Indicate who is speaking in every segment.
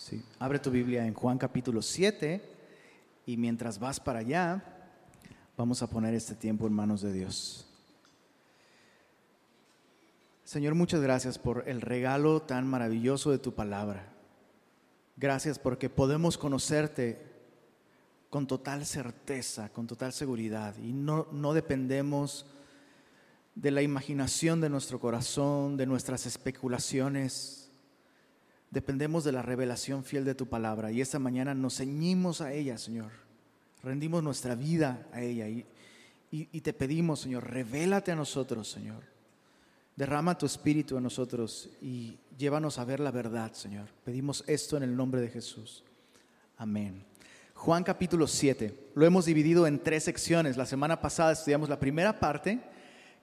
Speaker 1: Sí. Abre tu Biblia en Juan capítulo 7 y mientras vas para allá, vamos a poner este tiempo en manos de Dios. Señor, muchas gracias por el regalo tan maravilloso de tu palabra. Gracias porque podemos conocerte con total certeza, con total seguridad y no, no dependemos de la imaginación de nuestro corazón, de nuestras especulaciones Dependemos de la revelación fiel de tu palabra y esta mañana nos ceñimos a ella, Señor. Rendimos nuestra vida a ella y, y, te pedimos, Señor, revélate a nosotros, Señor. Derrama tu espíritu en nosotros y llévanos a ver la verdad, Señor. Pedimos esto en el nombre de Jesús. Amén. Juan capítulo 7. Lo hemos dividido en tres secciones. La semana pasada estudiamos la primera parte,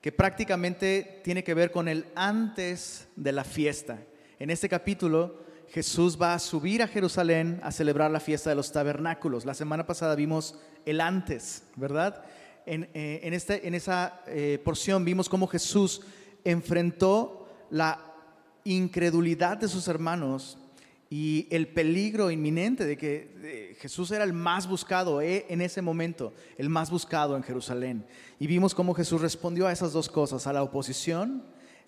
Speaker 1: que prácticamente tiene que ver con el antes de la fiesta. En este capítulo Jesús va a subir a Jerusalén a celebrar la fiesta de los tabernáculos. La semana pasada vimos el antes, ¿verdad? En, eh, este, en esa eh, porción vimos cómo Jesús enfrentó la incredulidad de sus hermanos y el peligro inminente de que Jesús era el más buscado eh, en ese momento, el más buscado en Jerusalén. Y vimos cómo Jesús respondió a esas dos cosas, a la oposición,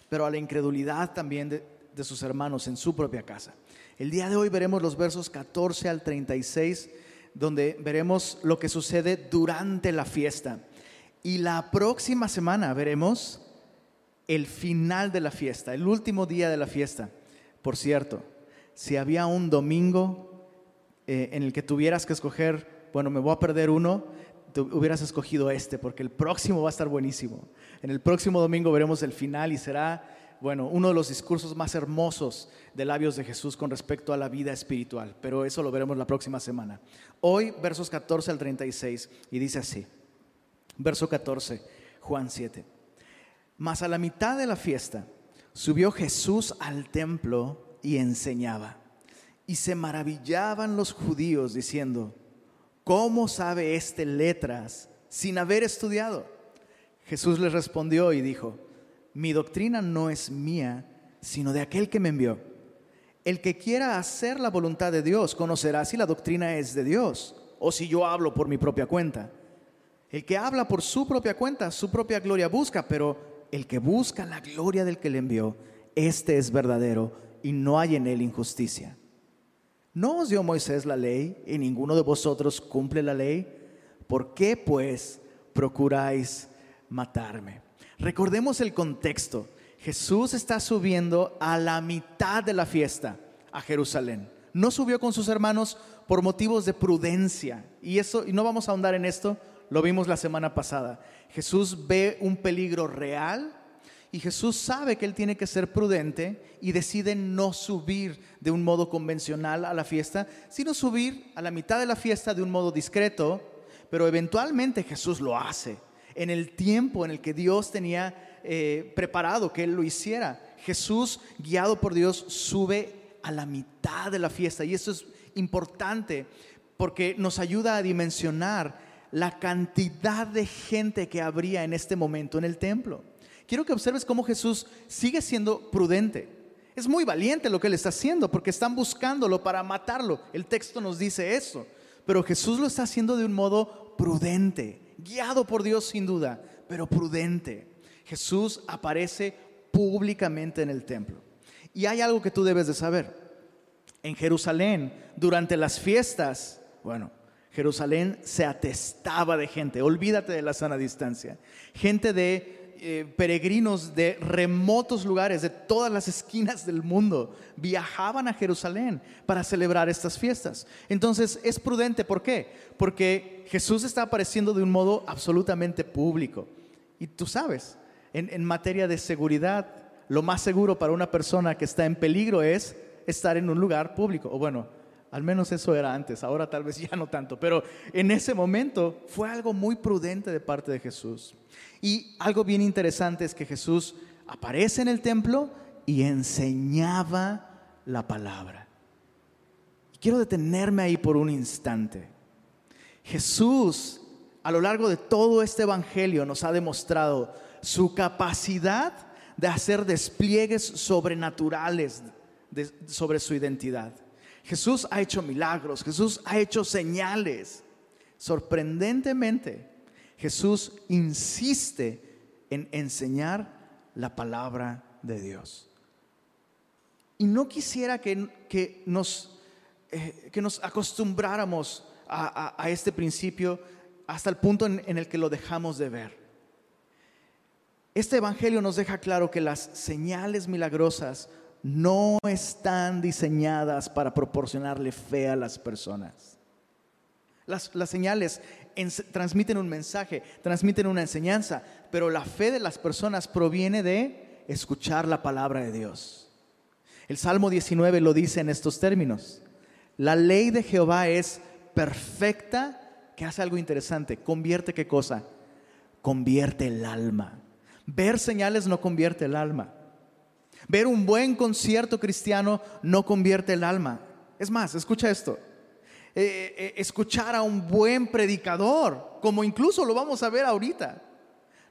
Speaker 1: pero a la incredulidad también de, de sus hermanos en su propia casa. El día de hoy veremos los versos 14 al 36, donde veremos lo que sucede durante la fiesta. Y la próxima semana veremos el final de la fiesta, el último día de la fiesta. Por cierto, si había un domingo eh, en el que tuvieras que escoger, bueno, me voy a perder uno, tú hubieras escogido este, porque el próximo va a estar buenísimo. En el próximo domingo veremos el final y será bueno, uno de los discursos más hermosos de labios de Jesús con respecto a la vida espiritual, pero eso lo veremos la próxima semana. Hoy, versos 14 al 36, y dice así, verso 14, Juan 7. Mas a la mitad de la fiesta subió Jesús al templo y enseñaba. Y se maravillaban los judíos diciendo, ¿cómo sabe este letras sin haber estudiado? Jesús les respondió y dijo, mi doctrina no es mía, sino de aquel que me envió. El que quiera hacer la voluntad de Dios conocerá si la doctrina es de Dios o si yo hablo por mi propia cuenta. El que habla por su propia cuenta, su propia gloria busca, pero el que busca la gloria del que le envió, este es verdadero y no hay en él injusticia. ¿No os dio Moisés la ley y ninguno de vosotros cumple la ley? ¿Por qué pues procuráis matarme? Recordemos el contexto. Jesús está subiendo a la mitad de la fiesta a Jerusalén. No subió con sus hermanos por motivos de prudencia. Y eso y no vamos a ahondar en esto, lo vimos la semana pasada. Jesús ve un peligro real y Jesús sabe que él tiene que ser prudente y decide no subir de un modo convencional a la fiesta, sino subir a la mitad de la fiesta de un modo discreto, pero eventualmente Jesús lo hace en el tiempo en el que Dios tenía eh, preparado que Él lo hiciera. Jesús, guiado por Dios, sube a la mitad de la fiesta. Y eso es importante porque nos ayuda a dimensionar la cantidad de gente que habría en este momento en el templo. Quiero que observes cómo Jesús sigue siendo prudente. Es muy valiente lo que él está haciendo porque están buscándolo para matarlo. El texto nos dice eso. Pero Jesús lo está haciendo de un modo prudente guiado por Dios sin duda, pero prudente. Jesús aparece públicamente en el templo. Y hay algo que tú debes de saber. En Jerusalén, durante las fiestas, bueno, Jerusalén se atestaba de gente, olvídate de la sana distancia, gente de eh, peregrinos de remotos lugares, de todas las esquinas del mundo, viajaban a Jerusalén para celebrar estas fiestas. Entonces es prudente, ¿por qué? Porque Jesús está apareciendo de un modo absolutamente público. Y tú sabes, en, en materia de seguridad, lo más seguro para una persona que está en peligro es estar en un lugar público. O bueno, al menos eso era antes, ahora tal vez ya no tanto, pero en ese momento fue algo muy prudente de parte de Jesús. Y algo bien interesante es que Jesús aparece en el templo y enseñaba la palabra. Quiero detenerme ahí por un instante. Jesús, a lo largo de todo este Evangelio, nos ha demostrado su capacidad de hacer despliegues sobrenaturales sobre su identidad. Jesús ha hecho milagros, Jesús ha hecho señales. Sorprendentemente, Jesús insiste en enseñar la palabra de Dios. Y no quisiera que, nos, eh, que nos acostumbráramos a, este principio hasta el punto en el que lo dejamos de ver. Este Evangelio nos deja claro que las señales milagrosas no están diseñadas para proporcionarle fe a las personas. Las, señales transmiten un mensaje, transmiten una enseñanza, pero la fe de las personas proviene de escuchar la palabra de Dios. El Salmo 19 lo dice en estos términos. La ley de Jehová es perfecta, que hace algo interesante. Convierte qué cosa? Convierte el alma. Ver señales no convierte el alma. Ver un buen concierto cristiano no convierte el alma. Es más, escucha esto. Eh, eh, escuchar a un buen predicador, como incluso lo vamos a ver ahorita,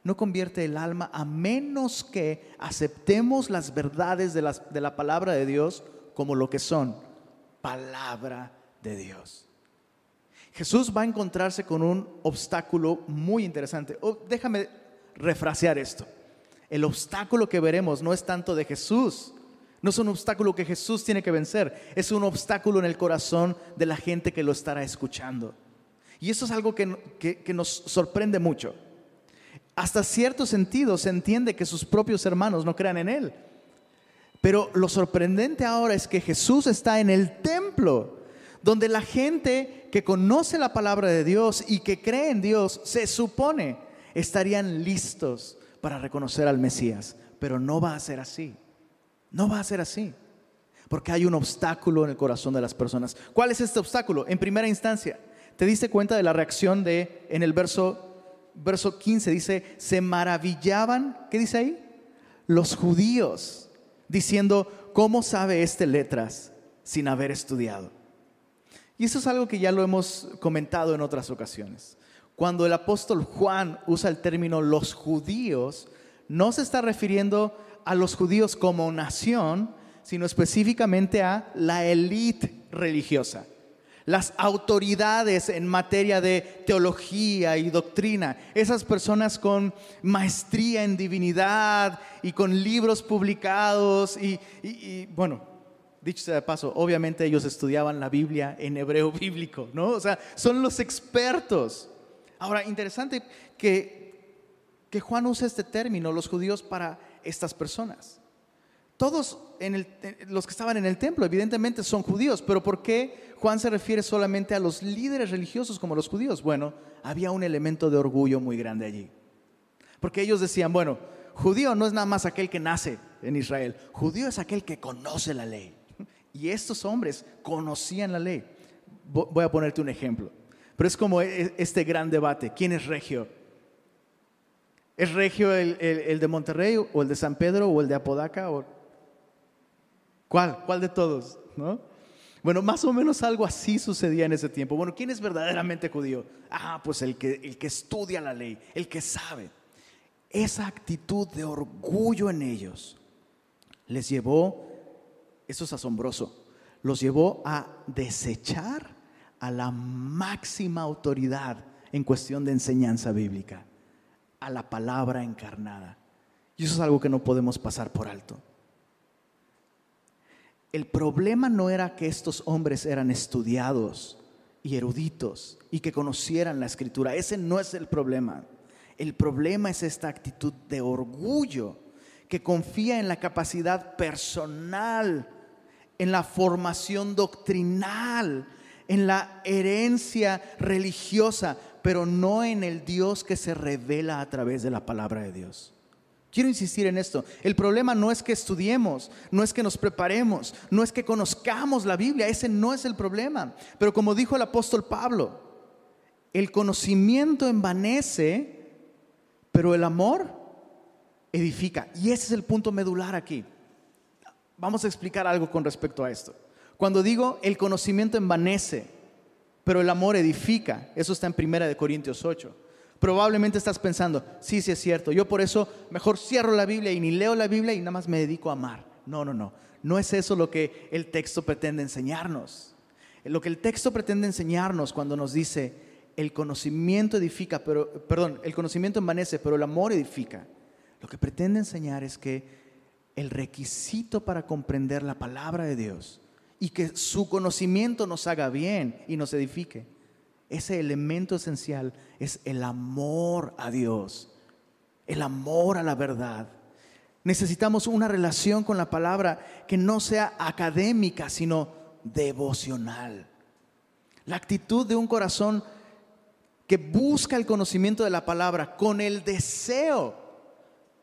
Speaker 1: no convierte el alma a menos que aceptemos las verdades de, de la palabra de Dios como lo que son, palabra de Dios. Jesús va a encontrarse con un obstáculo muy interesante. Oh, déjame refrasear esto. El obstáculo que veremos no es tanto de Jesús, no es un obstáculo que Jesús tiene que vencer, es un obstáculo en el corazón de la gente que lo estará escuchando. Y eso es algo que, nos sorprende mucho. Hasta cierto sentido se entiende que sus propios hermanos no crean en Él. Pero lo sorprendente ahora es que Jesús está en el templo, donde la gente que conoce la palabra de Dios y que cree en Dios, se supone, estarían listos para reconocer al Mesías, pero no va a ser así. No va a ser así. Porque hay un obstáculo en el corazón de las personas. ¿Cuál es este obstáculo? En primera instancia, ¿te diste cuenta de la reacción de en el verso verso 15 dice, "Se maravillaban", ¿qué dice ahí? Los judíos diciendo, "¿Cómo sabe este letras sin haber estudiado?" Y eso es algo que ya lo hemos comentado en otras ocasiones. Cuando el apóstol Juan usa el término los judíos, no se está refiriendo a los judíos como nación, sino específicamente a la élite religiosa, las autoridades en materia de teología y doctrina, esas personas con maestría en divinidad y con libros publicados y, bueno, dicho sea de paso, obviamente ellos estudiaban la Biblia en hebreo bíblico, ¿no? O sea, son los expertos. Ahora, interesante que, que Juan usa este término, los judíos, para estas personas. Todos en los que estaban en el templo, evidentemente, son judíos, pero ¿por qué Juan se refiere solamente a los líderes religiosos como los judíos? Bueno, había un elemento de orgullo muy grande allí. Porque ellos decían, bueno, judío no es nada más aquel que nace en Israel, judío es aquel que conoce la ley. Y estos hombres conocían la ley. Voy a ponerte un ejemplo. Pero es como e, e, este gran debate. ¿Quién es regio? ¿Es regio el, de Monterrey o el de San Pedro o el de Apodaca? O... ¿Cuál? ¿Cuál de todos? ¿No? Bueno, más o menos algo así sucedía en ese tiempo. Bueno, ¿quién es verdaderamente judío? Ah, pues el que, el que estudia la ley, el que sabe. Esa actitud de orgullo en ellos les llevó, eso es asombroso, los llevó a desechar a la máxima autoridad en cuestión de enseñanza bíblica, a la palabra encarnada. Y eso es algo que no podemos pasar por alto. El problema no era que estos hombres eran estudiados y eruditos y que conocieran la escritura. Ese no es el problema. El problema es esta actitud de orgullo que confía en la capacidad personal, en la formación doctrinal, en la herencia religiosa, pero no en el Dios que se revela a través de la palabra de Dios. Quiero insistir en esto. El problema no es que estudiemos, no es que nos preparemos, no es que conozcamos la Biblia, ese no es el problema. Pero como dijo el apóstol Pablo, el conocimiento envanece, pero el amor edifica. Y ese es el punto medular aquí. Vamos a explicar algo con respecto a esto. Cuando digo el conocimiento envanece, pero el amor edifica, eso está en Primera de Corintios 8. Probablemente estás pensando, sí, sí es cierto, yo por eso mejor cierro la Biblia y ni leo la Biblia y nada más me dedico a amar. No, no, no. No es eso lo que el texto pretende enseñarnos. Lo que el texto pretende enseñarnos cuando nos dice, el conocimiento edifica, pero, perdón, el conocimiento envanece, pero el amor edifica. Lo que pretende enseñar es que el requisito para comprender la palabra de Dios y que su conocimiento nos haga bien y nos edifique, ese elemento esencial es el amor a Dios, el amor a la verdad. Necesitamos una relación con la palabra que no sea académica, sino devocional. La actitud de un corazón que busca el conocimiento de la palabra con el deseo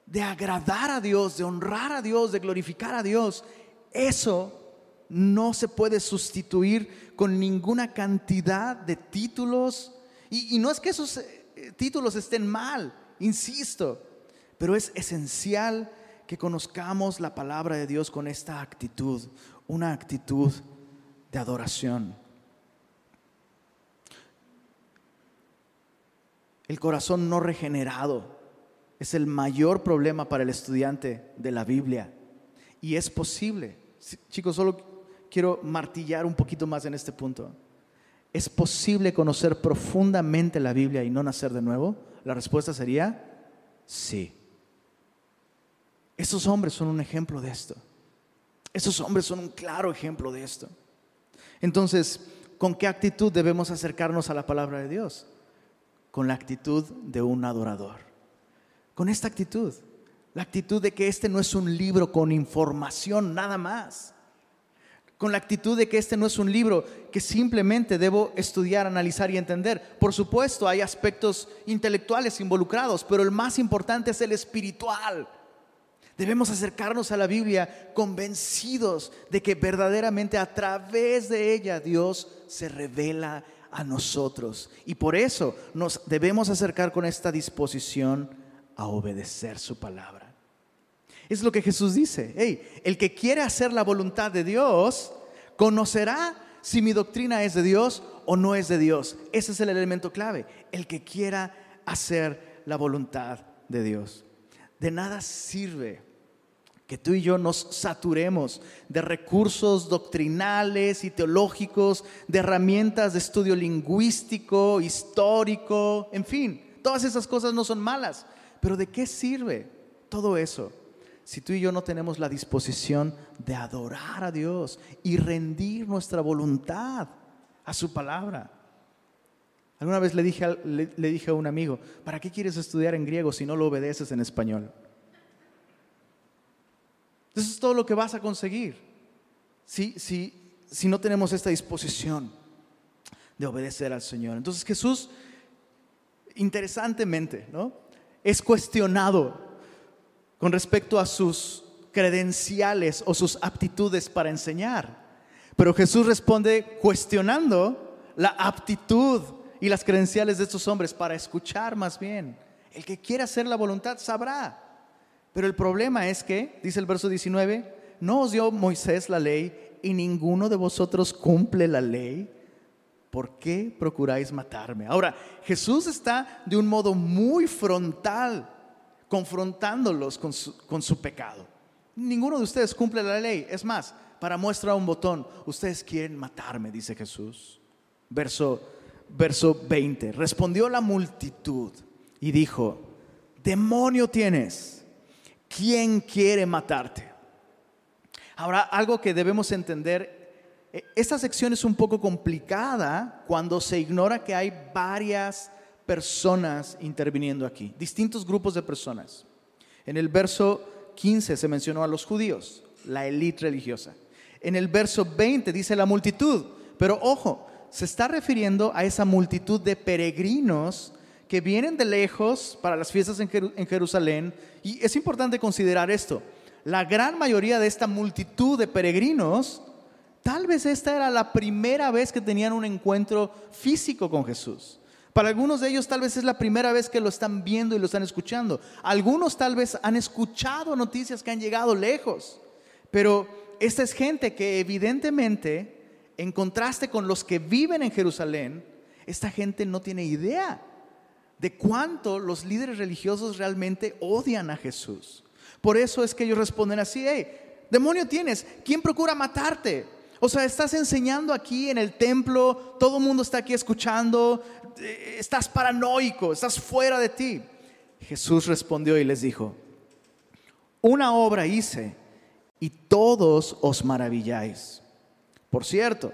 Speaker 1: de agradar a Dios, de honrar a Dios, de glorificar a Dios, eso no se puede sustituir con ninguna cantidad de títulos. Y, no es que esos eh, títulos estén mal, insisto, pero es esencial que conozcamos la palabra de Dios con esta actitud, una actitud de adoración. El corazón no regenerado es el mayor problema para el estudiante de la Biblia. Y es posible. Chicos, solo quiero martillar un poquito más en este punto. ¿Es posible conocer profundamente la Biblia y no nacer de nuevo? La respuesta sería sí. Esos hombres son un ejemplo de esto. Esos hombres son un claro ejemplo de esto. Entonces, ¿con qué actitud debemos acercarnos a la palabra de Dios? Con la actitud de un adorador. Con esta actitud. La actitud de que este no es un libro con información nada más. Con la actitud de que este no es un libro que simplemente debo estudiar, analizar y entender. Por supuesto, hay aspectos intelectuales involucrados, pero el más importante es el espiritual. Debemos acercarnos a la Biblia convencidos de que verdaderamente a través de ella Dios se revela a nosotros. Y por eso nos debemos acercar con esta disposición a obedecer su palabra. Es lo que Jesús dice. Hey, el que quiere hacer la voluntad de Dios conocerá si mi doctrina es de Dios o no es de Dios. Ese es el elemento clave. El que quiera hacer la voluntad de Dios. De nada sirve que tú y yo nos saturemos de recursos doctrinales y teológicos, de herramientas de estudio lingüístico, histórico, en fin, todas esas cosas no son malas, pero ¿de qué sirve todo eso si tú y yo no tenemos la disposición de adorar a Dios y rendir nuestra voluntad a su palabra? Alguna vez le dije, le dije a un amigo, ¿para qué quieres estudiar en griego si no lo obedeces en español? Eso es todo lo que vas a conseguir si, si, si no tenemos esta disposición de obedecer al Señor. Entonces Jesús, interesantemente, ¿no? es cuestionado con respecto a sus credenciales o sus aptitudes para enseñar. Pero Jesús responde cuestionando la aptitud y las credenciales de estos hombres para escuchar más bien. El que quiera hacer la voluntad sabrá. Pero el problema es que, dice el verso 19, no os dio Moisés la ley y ninguno de vosotros cumple la ley. ¿Por qué procuráis matarme? Ahora, Jesús está de un modo muy frontal confrontándolos con su, pecado. Ninguno de ustedes cumple la ley. Es más, para muestra un botón, ustedes quieren matarme, dice Jesús. Verso, verso 20. Respondió la multitud y dijo, demonio tienes ¿quién quiere matarte? Ahora, algo que debemos entender, eh, esta sección es un poco complicada cuando se ignora que hay varias personas interviniendo aquí, distintos grupos de personas. En el verso 15 se mencionó a los judíos, la élite religiosa. En el verso 20 dice la multitud, pero ojo, se está refiriendo a esa multitud de peregrinos que vienen de lejos para las fiestas en Jerusalén. Y es importante considerar esto. La gran mayoría de esta multitud de peregrinos, tal vez esta era la primera vez que tenían un encuentro físico con Jesús. Para algunos de ellos tal vez es la primera vez que lo están viendo y lo están escuchando. Algunos tal vez han escuchado noticias que han llegado lejos. Pero esta es gente que evidentemente, en contraste con los que viven en Jerusalén, esta gente no tiene idea de cuánto los líderes religiosos realmente odian a Jesús. Por eso es que ellos responden así, hey, demonio tienes? ¿Quién procura matarte? O sea, estás enseñando aquí en el templo, todo el mundo está aquí escuchando, estás paranoico, estás fuera de ti. Jesús respondió y les dijo, una obra hice y todos os maravilláis. Por cierto,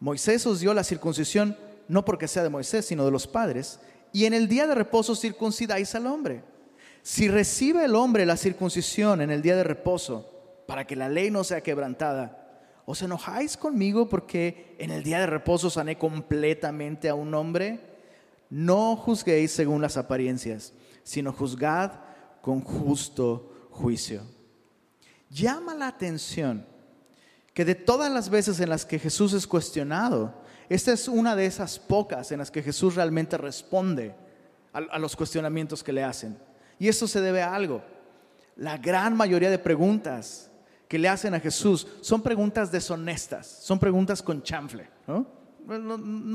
Speaker 1: Moisés os dio la circuncisión no porque sea de Moisés, sino de los padres, y en el día de reposo circuncidáis al hombre. Si recibe el hombre la circuncisión en el día de reposo, para que la ley no sea quebrantada, ¿os enojáis conmigo porque en el día de reposo sané completamente a un hombre? No juzguéis según las apariencias, sino juzgad con justo juicio. Llama la atención que de todas las veces en las que Jesús es cuestionado, esta es una de esas pocas en las que Jesús realmente responde a, los cuestionamientos que le hacen. Y eso se debe a algo. La gran mayoría de preguntas que le hacen a Jesús son preguntas deshonestas, son preguntas con chanfle, ¿no?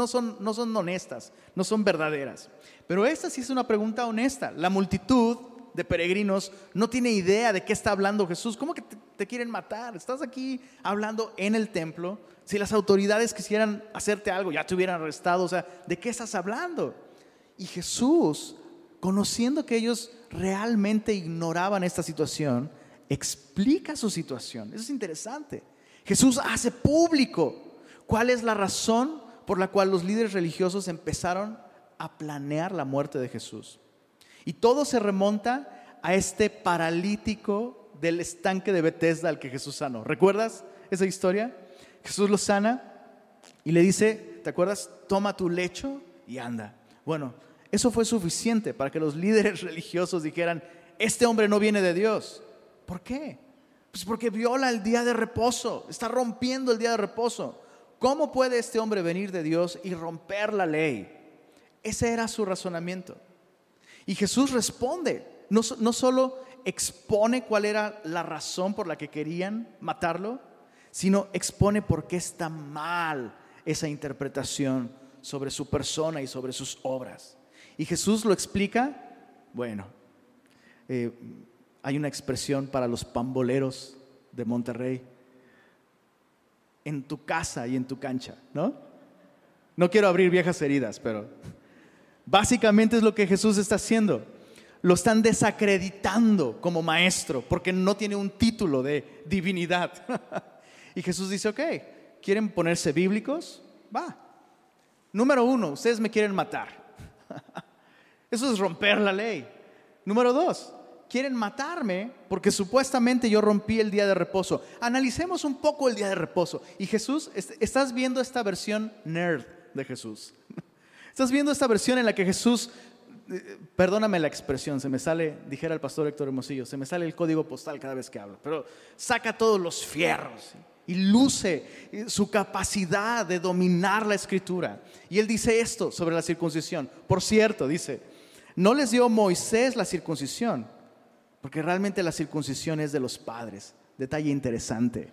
Speaker 1: Son, no son honestas, no son verdaderas. Pero esta sí es una pregunta honesta. La multitud de peregrinos no tiene idea de qué está hablando Jesús. ¿Cómo que te, te, quieren matar? Estás aquí hablando en el templo. Si las autoridades quisieran hacerte algo, ya te hubieran arrestado. O sea, ¿de qué estás hablando? Y Jesús, conociendo que ellos realmente ignoraban esta situación, explica su situación. Eso es interesante. Jesús hace público cuál es la razón por la cual los líderes religiosos empezaron a planear la muerte de Jesús. Y todo se remonta a este paralítico del estanque de Bethesda al que Jesús sanó. ¿Recuerdas esa historia? Jesús lo sana y le dice, ¿te acuerdas? Toma tu lecho y anda. Bueno, eso fue suficiente para que los líderes religiosos dijeran, este hombre no viene de Dios. ¿Por qué? Pues porque viola el día de reposo, está rompiendo el día de reposo. ¿Cómo puede este hombre venir de Dios y romper la ley? Ese era su razonamiento. Y Jesús responde, no, no solo expone cuál era la razón por la que querían matarlo, sino expone por qué está mal esa interpretación sobre su persona y sobre sus obras. Y Jesús lo explica, bueno, eh, hay una expresión para los pamboleros de Monterrey, en tu casa y en tu cancha, ¿no? No quiero abrir viejas heridas, pero Básicamente es lo que Jesús está haciendo. Lo están desacreditando como maestro porque no tiene un título de divinidad. y Jesús dice, ok, ¿quieren ponerse bíblicos? Va. Número uno, ustedes me quieren matar. Eso es romper la ley. Número dos, quieren matarme porque supuestamente yo rompí el día de reposo. Analicemos un poco el día de reposo. Y Jesús, estás viendo esta versión nerd de Jesús. Estás viendo esta versión en la que Jesús, eh, perdóname la expresión, se me sale, dijera el pastor Héctor Hermosillo, se me sale el código postal cada vez que hablo, pero saca todos los fierros y luce eh, su capacidad de dominar la escritura. Y él dice esto sobre la circuncisión. Por cierto, dice, no les dio Moisés la circuncisión, porque realmente la circuncisión es de los padres. Detalle interesante.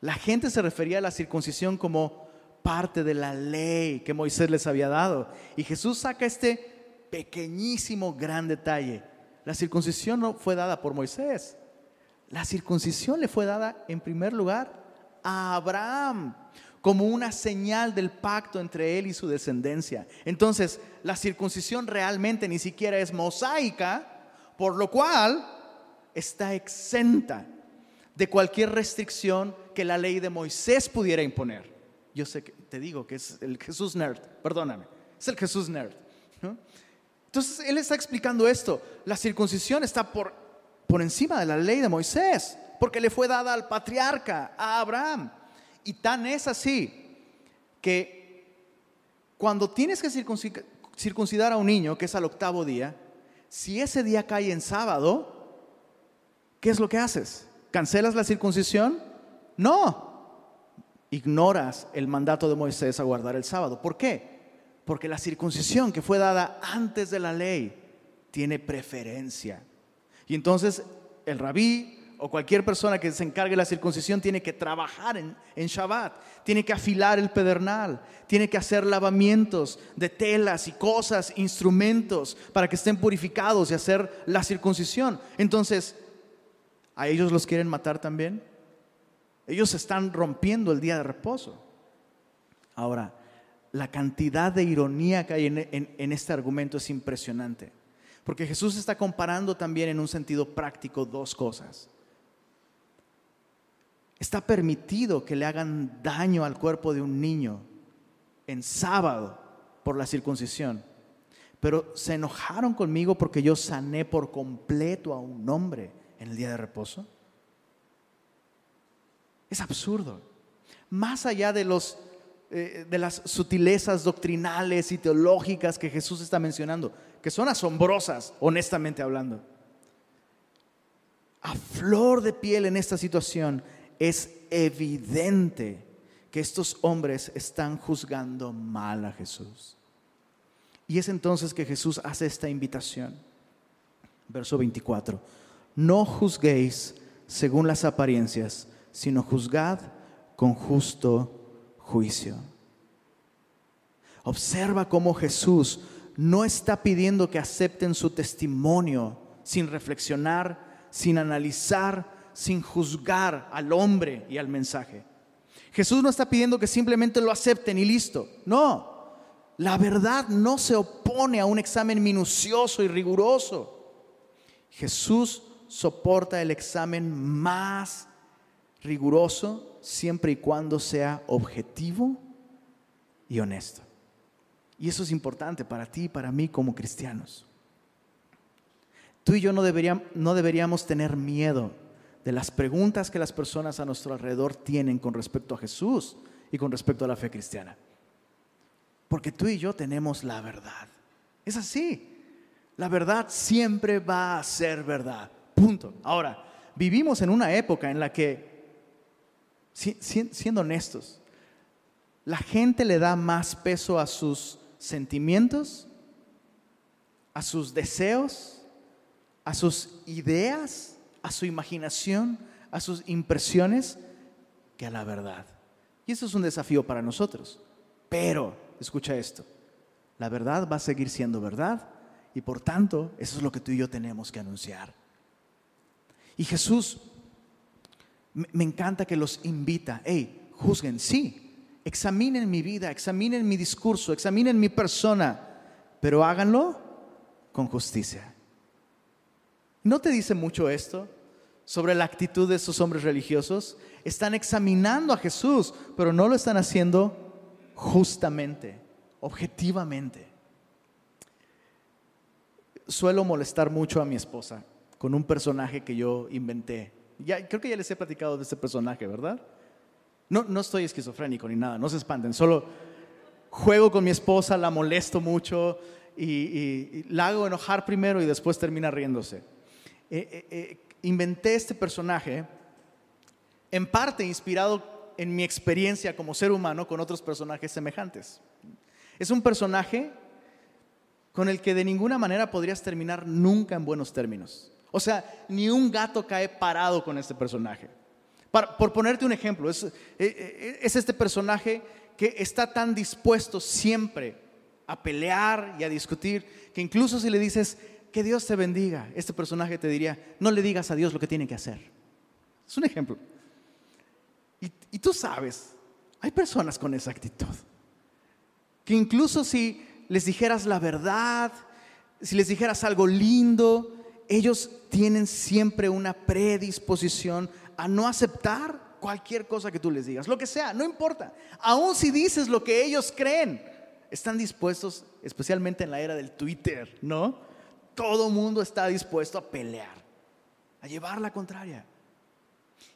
Speaker 1: La gente se refería a la circuncisión como parte de la ley que Moisés les había dado. Y Jesús saca este pequeñísimo gran detalle. La circuncisión no fue dada por Moisés. La circuncisión le fue dada en primer lugar a Abraham como una señal del pacto entre él y su descendencia. Entonces, la circuncisión realmente ni siquiera es mosaica, por lo cual está exenta de cualquier restricción que la ley de Moisés pudiera imponer. Yo sé que te digo que es el Jesús nerd, perdóname, es el Jesús nerd. Entonces él está explicando esto. La circuncisión está por, por encima de la ley de Moisés, porque le fue dada al patriarca, a Abraham. Y tan es así que cuando tienes que circuncidar a un niño, que es al octavo día, si ese día cae en sábado, ¿qué es lo que haces? ¿Cancelas la circuncisión? No, ignoras el mandato de Moisés a guardar el sábado. ¿Por qué? Porque la circuncisión que fue dada antes de la ley tiene preferencia. Y entonces el rabí o cualquier persona que se encargue de la circuncisión tiene que trabajar en, en, Shabbat, tiene que afilar el pedernal, tiene que hacer lavamientos de telas y cosas, instrumentos, para que estén purificados y hacer la circuncisión. Entonces, ¿a ellos los quieren matar también? Ellos están rompiendo el día de reposo. Ahora, la cantidad de ironía que hay en, este argumento es impresionante. Porque Jesús está comparando también en un sentido práctico dos cosas. Está permitido que le hagan daño al cuerpo de un niño en sábado por la circuncisión. Pero se enojaron conmigo porque yo sané por completo a un hombre en el día de reposo. Es absurdo. Más allá de los eh, de las sutilezas doctrinales y teológicas que Jesús está mencionando, que son asombrosas, honestamente hablando. A flor de piel en esta situación es evidente que estos hombres están juzgando mal a Jesús. Y es entonces que Jesús hace esta invitación. Verso 24. No juzguéis según las apariencias, sino juzgad con justo juicio. Observa cómo Jesús no está pidiendo que acepten su testimonio sin reflexionar, sin analizar, sin juzgar al hombre y al mensaje. Jesús no está pidiendo que simplemente lo acepten y listo. No, la verdad no se opone a un examen minucioso y riguroso. Jesús soporta el examen más riguroso siempre y cuando sea objetivo y honesto. Y eso es importante para ti y para mí como cristianos. Tú y yo no deberíamos, no deberíamos tener miedo de las preguntas que las personas a nuestro alrededor tienen con respecto a Jesús y con respecto a la fe cristiana. Porque tú y yo tenemos la verdad. Es así. La verdad siempre va a ser verdad. Punto. Ahora, vivimos en una época en la que siendo honestos, la gente le da más peso a sus sentimientos, a sus deseos, a sus ideas, a su imaginación, a sus impresiones, que a la verdad. Y eso es un desafío para nosotros. Pero, escucha esto, la verdad va a seguir siendo verdad y por tanto eso es lo que tú y yo tenemos que anunciar. Y Jesús me encanta que los invita, hey, juzguen, sí, examinen mi vida, examinen mi discurso, examinen mi persona, pero háganlo con justicia. ¿No te dice mucho esto sobre la actitud de esos hombres religiosos? Están examinando a Jesús, pero no lo están haciendo justamente, objetivamente. Suelo molestar mucho a mi esposa con un personaje que yo inventé ya, creo que ya les he platicado de este personaje, ¿verdad? No, no estoy esquizofrénico ni nada, no se espanten, solo juego con mi esposa, la molesto mucho y, la hago enojar primero y después termina riéndose. Eh, eh, eh, inventé este personaje en parte inspirado en mi experiencia como ser humano con otros personajes semejantes. Es un personaje con el que de ninguna manera podrías terminar nunca en buenos términos. O sea, ni un gato cae parado con este personaje. por ponerte un ejemplo, es este personaje que está tan dispuesto siempre a pelear y a discutir, que incluso si le dices, que Dios te bendiga, este personaje te diría, no le digas a Dios lo que tiene que hacer. Es un ejemplo. Y, tú sabes, hay personas con esa actitud, que incluso si les dijeras la verdad, si les dijeras algo lindo, ellos tienen siempre una predisposición a no aceptar cualquier cosa que tú les digas, lo que sea, no importa. Aún si dices lo que ellos creen, están dispuestos, especialmente en la era del Twitter, ¿no? Todo mundo está dispuesto a pelear, a llevar la contraria.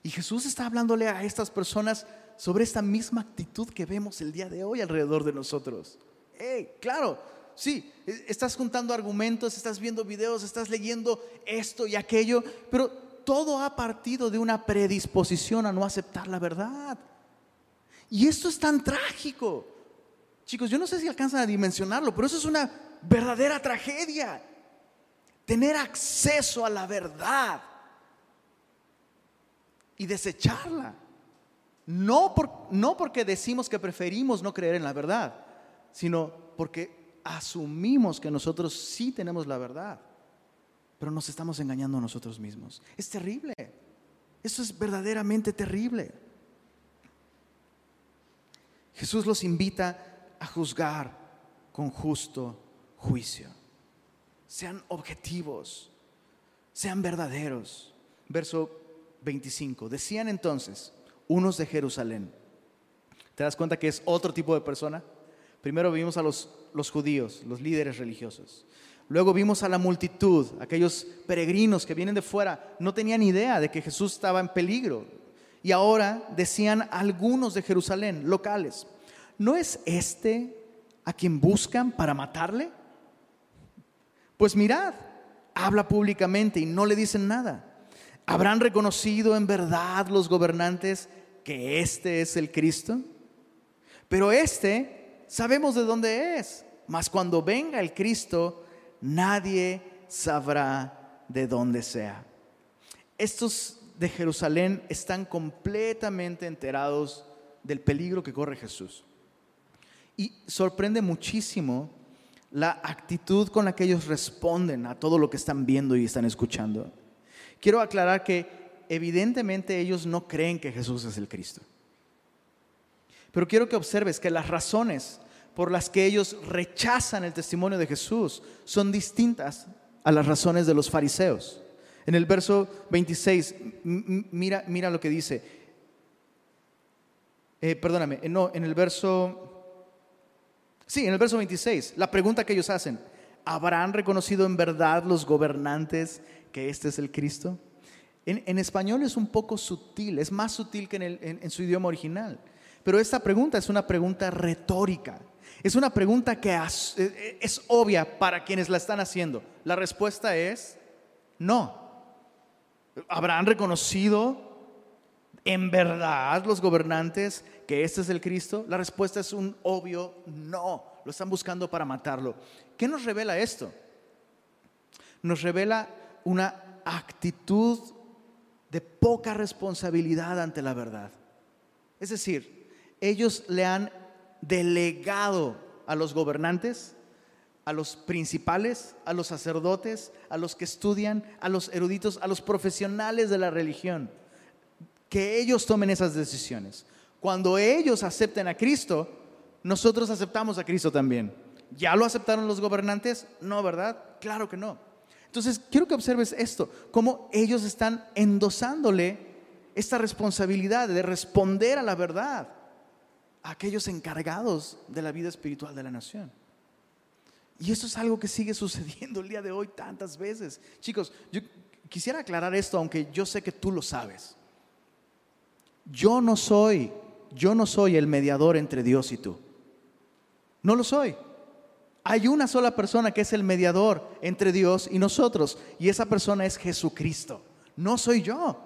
Speaker 1: Y Jesús está hablándole a estas personas sobre esta misma actitud que vemos el día de hoy alrededor de nosotros. Hey, claro, sí, e, estás juntando argumentos, estás viendo videos, estás leyendo esto y aquello, pero todo ha partido de una predisposición a no aceptar la verdad. Y esto es tan trágico. Chicos, yo no sé si alcanzan a dimensionarlo, pero eso es una verdadera tragedia. Tener acceso a la verdad y desecharla. No, no porque decimos que preferimos no creer en la verdad, sino porque asumimos que nosotros sí tenemos la verdad, pero nos estamos engañando a nosotros mismos. Es terrible. Eso es verdaderamente terrible. Jesús los invita a juzgar con justo juicio. Sean objetivos, sean verdaderos. Verso 25. Decían entonces unos de Jerusalén. ¿Te das cuenta que es otro tipo de persona? Primero vimos a los, los judíos, los líderes religiosos. Luego vimos a la multitud, aquellos peregrinos que vienen de fuera, no tenían idea de que Jesús estaba en peligro. Y ahora decían algunos de Jerusalén, locales, ¿no es este a quien buscan para matarle? Pues mirad, habla públicamente y no le dicen nada. ¿Habrán reconocido en verdad los gobernantes que este es el Cristo? Pero este sabemos de dónde es, mas cuando venga el Cristo, nadie sabrá de dónde sea. Estos de Jerusalén están completamente enterados del peligro que corre Jesús. Y sorprende muchísimo la actitud con la que ellos responden a todo lo que están viendo y están escuchando. Quiero aclarar que evidentemente ellos no creen que Jesús es el Cristo. Pero quiero que observes que las razones por las que ellos rechazan el testimonio de Jesús son distintas a las razones de los fariseos. En el verso 26, mira, mira lo que dice. Eh, perdóname, eh, no, en el verso Sí, en el verso 26, la pregunta que ellos hacen, ¿habrán reconocido en verdad los gobernantes que este es el Cristo? En, español es un poco sutil, es más sutil que en, su idioma original. Pero esta pregunta es una pregunta retórica. Es una pregunta que eh, es obvia para quienes la están haciendo. La respuesta es no. ¿Habrán reconocido en verdad los gobernantes que este es el Cristo? La respuesta es un obvio no. Lo están buscando para matarlo. ¿Qué nos revela esto? Nos revela una actitud de poca responsabilidad ante la verdad. Es decir, ellos le han delegado a los gobernantes, a los principales, a los sacerdotes, a los que estudian, a los eruditos, a los profesionales de la religión, que ellos tomen esas decisiones. Cuando ellos acepten a Cristo, nosotros aceptamos a Cristo también. ¿Ya lo aceptaron los gobernantes? No, ¿verdad? Claro que no. Entonces, quiero que observes esto, cómo ellos están endosándole esta responsabilidad de responder a la verdad a aquellos encargados de la vida espiritual de la nación. Y eso es algo que sigue sucediendo el día de hoy tantas veces. Chicos, yo quisiera aclarar esto, aunque yo sé que tú lo sabes. Yo no soy yo no soy el mediador entre Dios y tú. No lo soy. Hay una sola persona que es el mediador entre Dios y nosotros, y esa persona es Jesucristo. No soy yo.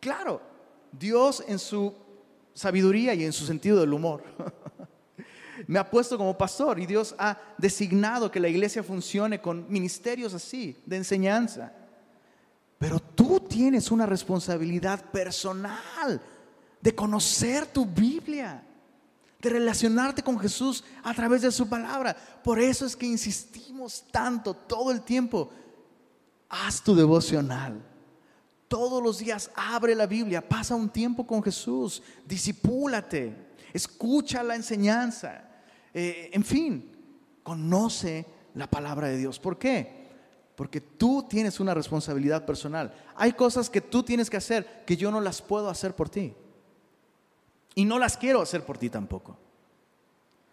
Speaker 1: Claro, Dios en su sabiduría y en su sentido del humor me ha puesto como pastor y Dios ha designado que la iglesia funcione con ministerios así, de enseñanza. Pero tú tienes una responsabilidad personal de conocer tu Biblia, de relacionarte con Jesús a través de su palabra. Por eso es que insistimos tanto todo el tiempo. Haz tu devocional. Todos los días abre la Biblia, pasa un tiempo con Jesús, disipúlate, escucha la enseñanza. Eh, en fin, conoce la palabra de Dios. ¿Por qué? Porque tú tienes una responsabilidad personal. Hay cosas que tú tienes que hacer que yo no las puedo hacer por ti. Y no las quiero hacer por ti tampoco.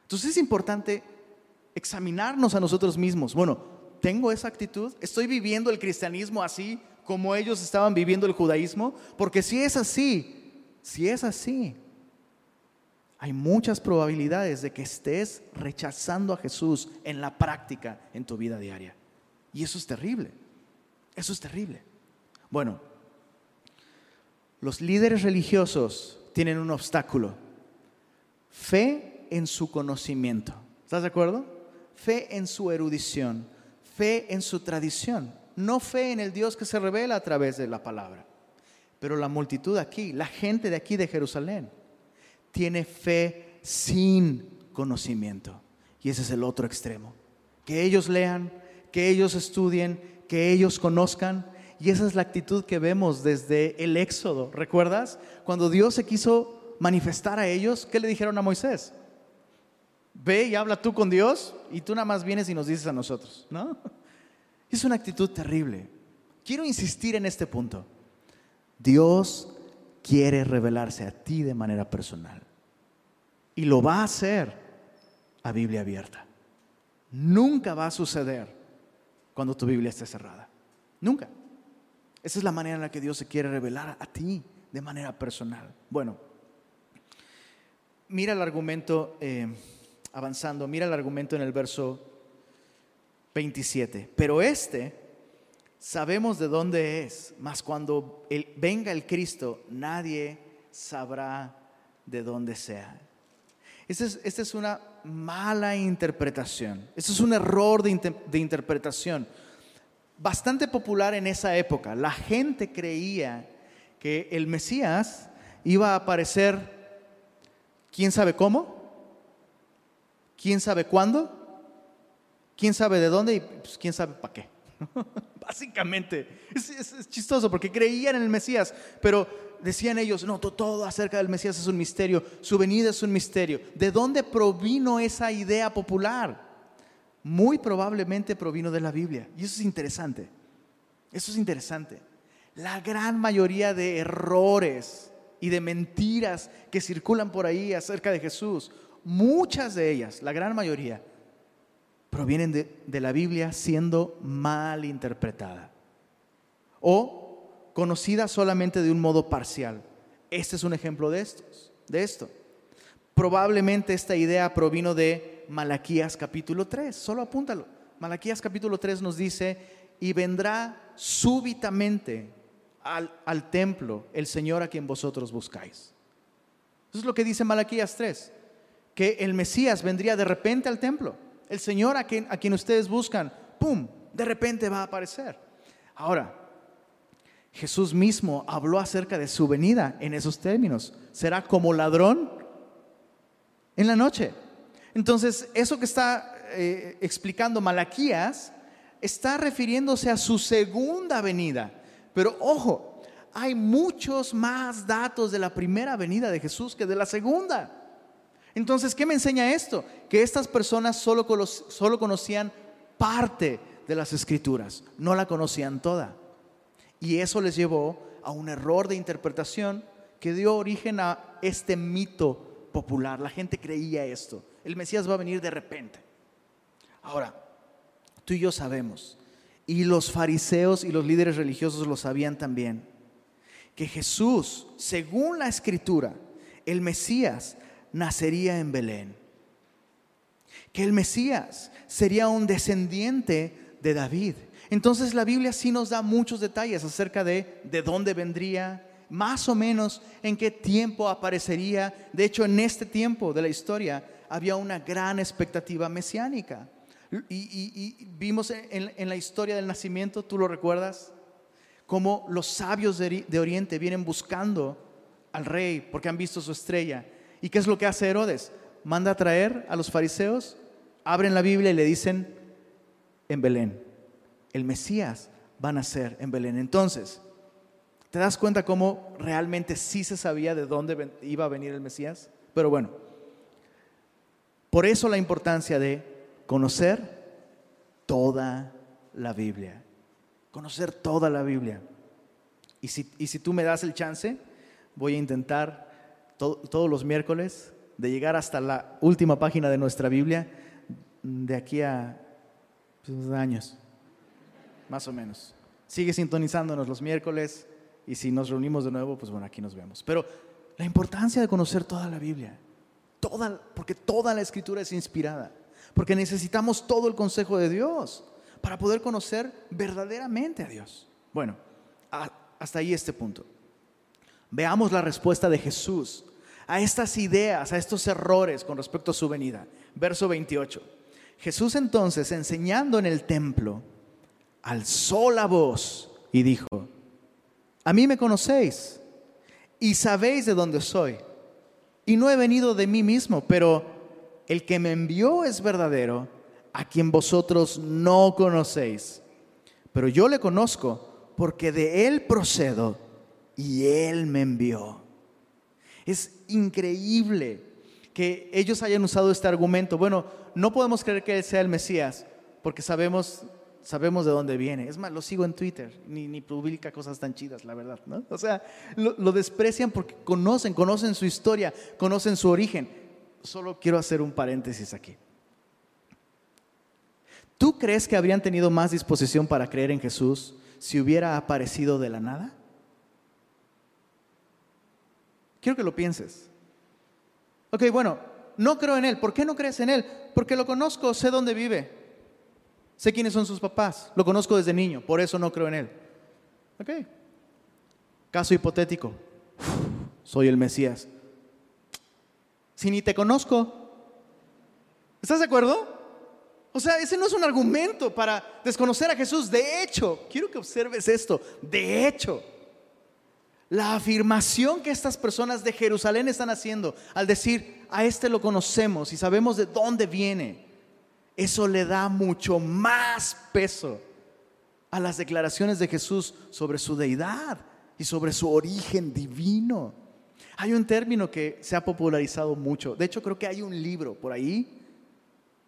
Speaker 1: Entonces es importante examinarnos a nosotros mismos. Bueno, ¿tengo esa actitud? ¿Estoy viviendo el cristianismo así como ellos estaban viviendo el judaísmo? Porque si es así, si es así, hay muchas probabilidades de que estés rechazando a Jesús en la práctica en tu vida diaria. Y eso es terrible. Eso es terrible. Bueno, los líderes religiosos tienen un obstáculo. Fe en su conocimiento. ¿Estás de acuerdo? Fe en su erudición. Fe en su tradición. No fe en el Dios que se revela a través de la palabra. Pero la multitud aquí, la gente de aquí de Jerusalén, tiene fe sin conocimiento. Y ese es el otro extremo. Que ellos lean, que ellos estudien, que ellos conozcan, y esa es la actitud que vemos desde el Éxodo. ¿Recuerdas? Cuando Dios se quiso manifestar a ellos, ¿qué le dijeron a Moisés? Ve y habla tú con Dios y tú nada más vienes y nos dices a nosotros, ¿no? Es una actitud terrible. Quiero insistir en este punto. Dios quiere revelarse a ti de manera personal. Y lo va a hacer a Biblia abierta. Nunca va a suceder cuando tu Biblia esté cerrada. Nunca. Esa es la manera en la que Dios se quiere revelar a ti de manera personal. Bueno, mira el argumento, eh, avanzando, mira el argumento en el verso 27. Pero este sabemos de dónde es, mas cuando venga el Cristo, nadie sabrá de dónde sea. Esta es, una mala interpretación. Este es un error de interpretación bastante popular en esa época. La gente creía que el Mesías iba a aparecer, ¿quién sabe cómo? ¿Quién sabe cuándo? ¿Quién sabe de dónde? Y pues, quién sabe para qué. Básicamente, es, chistoso porque creían en el Mesías, pero decían ellos, no, todo acerca del Mesías es un misterio, su venida es un misterio. ¿De dónde provino esa idea popular? Muy probablemente provino de la Biblia. Y eso es interesante. Eso es interesante. La gran mayoría de errores y de mentiras que circulan por ahí acerca de Jesús, muchas de ellas, la gran mayoría, provienen de, la Biblia siendo mal interpretada o conocida solamente de un modo parcial. Este es un ejemplo de, estos, de esto. Probablemente esta idea provino de Malaquías capítulo 3, solo apúntalo. Malaquías capítulo 3 nos dice, y vendrá súbitamente al, al templo el Señor a quien vosotros buscáis. Eso es lo que dice Malaquías 3, que el Mesías vendría de repente al templo el Señor a quien, a quien ustedes buscan, ¡pum!, de repente va a aparecer. Ahora, Jesús mismo habló acerca de su venida en esos términos. Será como ladrón en la noche. Entonces, eso que está eh, explicando Malaquías está refiriéndose a su segunda venida. Pero ojo, hay muchos más datos de la primera venida de Jesús que de la segunda. Entonces, ¿qué me enseña esto? Que estas personas solo, conocían parte de las escrituras, no la conocían toda. Y eso les llevó a un error de interpretación que dio origen a este mito popular. La gente creía esto. El Mesías va a venir de repente. Ahora, tú y yo sabemos, y los fariseos y los líderes religiosos lo sabían también, que Jesús, según la escritura, el Mesías, nacería en Belén. Que el Mesías sería un descendiente de David. Entonces la Biblia sí nos da muchos detalles acerca de de dónde vendría, más o menos en qué tiempo aparecería. De hecho, en este tiempo de la historia había una gran expectativa mesiánica. Y, vimos en, la historia del nacimiento, tú lo recuerdas, cómo los sabios de Oriente vienen buscando al rey porque han visto su estrella ¿Y qué es lo que hace Herodes? Manda a traer a los fariseos, abren la Biblia y le dicen, en Belén, el Mesías va a nacer en Belén. Entonces, ¿te das cuenta cómo realmente sí se sabía de dónde iba a venir el Mesías? Pero bueno, por eso la importancia de conocer toda la Biblia. Conocer toda la Biblia. Y si, y si tú me das el chance, voy a intentar todos los miércoles, de llegar hasta la última página de nuestra Biblia, de aquí a pues, años, más o menos. Sigue sintonizándonos los miércoles y si nos reunimos de nuevo, pues bueno, aquí nos vemos. Pero la importancia de conocer toda la Biblia, porque toda la escritura es inspirada, porque necesitamos todo el consejo de Dios para poder conocer verdaderamente a Dios. Bueno, hasta ahí este punto. Veamos la respuesta de Jesús a estas ideas, a estos errores con respecto a su venida. Verso 28. Jesús entonces, enseñando en el templo, alzó la voz y dijo, a mí me conocéis y sabéis de dónde soy. Y no he venido de mí mismo, pero el que me envió es verdadero, a quien vosotros no conocéis. Pero yo le conozco porque de él procedo y Él me envió. Es increíble que ellos hayan usado este argumento. Bueno, no podemos creer que Él sea el Mesías porque sabemos, sabemos de dónde viene. Es más, lo sigo en Twitter, ni, publica cosas tan chidas, la verdad. ¿no? O sea, lo, lo desprecian porque conocen, conocen su historia, conocen su origen. Solo quiero hacer un paréntesis aquí. ¿Tú crees que habrían tenido más disposición para creer en Jesús si hubiera aparecido de la nada? Quiero que lo pienses. Ok, bueno, no creo en Él. ¿Por qué no crees en Él? Porque lo conozco, sé dónde vive. Sé quiénes son sus papás. Lo conozco desde niño, por eso no creo en Él. Ok. Caso hipotético. Soy el Mesías. Si ni te conozco. ¿Estás de acuerdo? O sea, ese no es un argumento para desconocer a Jesús. De hecho, quiero que observes esto. De hecho, la afirmación que estas personas de Jerusalén están haciendo al decir, a este lo conocemos y sabemos de dónde viene, eso le da mucho más peso a las declaraciones de Jesús sobre su deidad y sobre su origen divino. Hay un término que se ha popularizado mucho. De hecho, creo que hay un libro por ahí,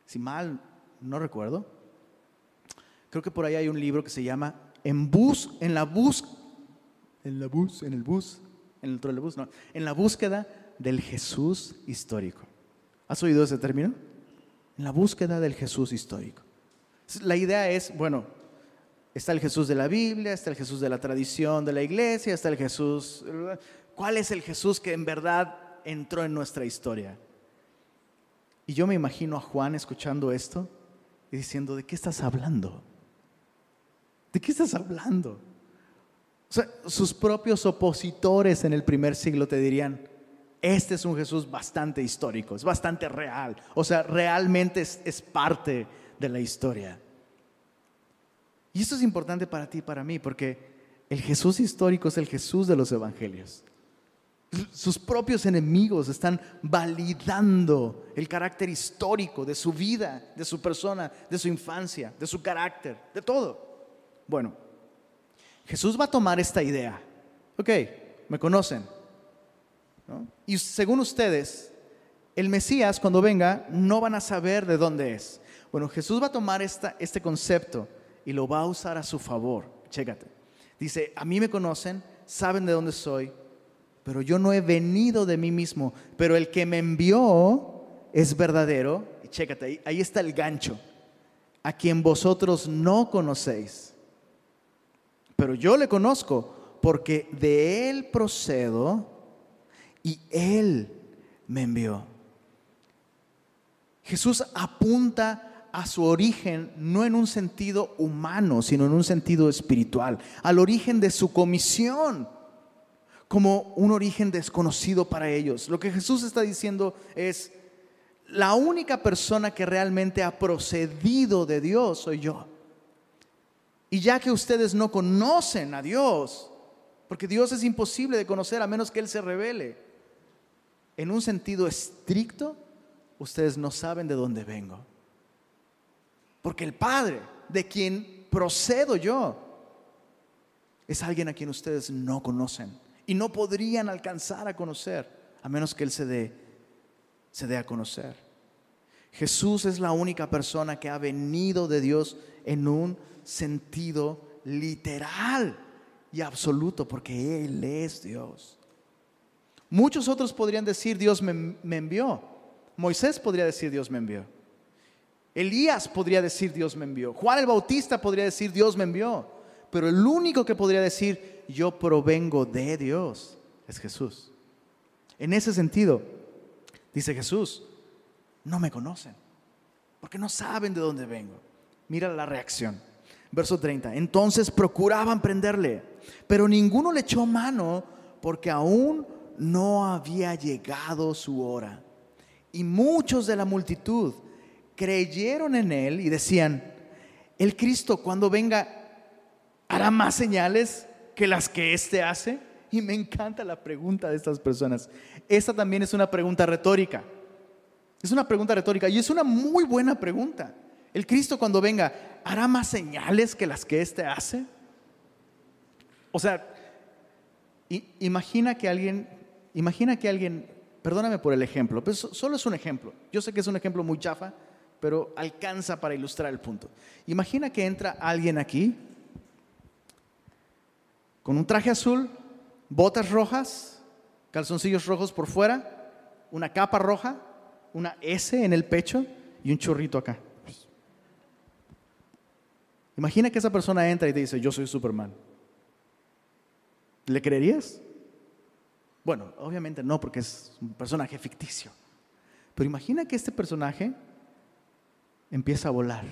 Speaker 1: si mal no recuerdo. Creo que por ahí hay un libro que se llama En bus, en la bus, en la bus, en el bus, en el trolebús, no, en la búsqueda del Jesús histórico. ¿Has oído ese término? En la búsqueda del Jesús histórico. La idea es, bueno, está el Jesús de la Biblia, está el Jesús de la tradición de la iglesia, está el Jesús... ¿Cuál es el Jesús que en verdad entró en nuestra historia? Y yo me imagino a Juan escuchando esto y diciendo, ¿de qué estás hablando? ¿De qué estás hablando? Sus propios opositores en el primer siglo te dirían, este es un Jesús bastante histórico, es bastante real, o sea, realmente es, es parte de la historia. Y esto es importante para ti y para mí, porque el Jesús histórico es el Jesús de los evangelios. Sus propios enemigos están validando el carácter histórico de su vida, de su persona, de su infancia, de su carácter, de todo. Bueno, Jesús va a tomar esta idea. Ok, me conocen. Y según ustedes, el Mesías cuando venga no van a saber de dónde es. Bueno, Jesús va a tomar esta, este concepto y lo va a usar a su favor. Chécate. Dice, a mí me conocen, saben de dónde soy, pero yo no he venido de mí mismo, pero el que me envió es verdadero. Y chécate, ahí, ahí está el gancho, a quien vosotros no conocéis. Pero yo le conozco porque de él procedo y él me envió. Jesús apunta a su origen no en un sentido humano, sino en un sentido espiritual, al origen de su comisión como un origen desconocido para ellos. Lo que Jesús está diciendo es, la única persona que realmente ha procedido de Dios soy yo. Y ya que ustedes no conocen a Dios, porque Dios es imposible de conocer a menos que Él se revele, en un sentido estricto, ustedes no saben de dónde vengo. Porque el Padre, de quien procedo yo, es alguien a quien ustedes no conocen y no podrían alcanzar a conocer a menos que Él se dé, se dé a conocer. Jesús es la única persona que ha venido de Dios en un sentido literal y absoluto, porque Él es Dios. Muchos otros podrían decir Dios me, envió. Moisés podría decir Dios me envió. Elías podría decir Dios me envió. Juan el Bautista podría decir Dios me envió. Pero el único que podría decir yo provengo de Dios es Jesús. En ese sentido, dice Jesús, no me conocen, porque no saben de dónde vengo. Mira la reacción. Verso 30. Entonces procuraban prenderle, pero ninguno le echó mano porque aún no había llegado su hora. Y muchos de la multitud creyeron en él y decían, el Cristo cuando venga hará más señales que las que éste hace? Y me encanta la pregunta de estas personas. Esta también es una pregunta retórica. Es una pregunta retórica y es una muy buena pregunta. ¿El Cristo cuando venga hará más señales que las que éste hace? O sea, imagina que alguien imagina que alguien, perdóname por el ejemplo, pero solo es un ejemplo. Yo sé que es un ejemplo muy chafa, pero alcanza para ilustrar el punto. Imagina que entra alguien aquí con un traje azul, botas rojas, calzoncillos rojos por fuera, una capa roja, una S en el pecho y un chorrito acá. Imagina que esa persona entra y te dice, yo soy Superman. ¿Le creerías? Bueno, obviamente no, porque es un personaje ficticio. Pero imagina que este personaje empieza a volar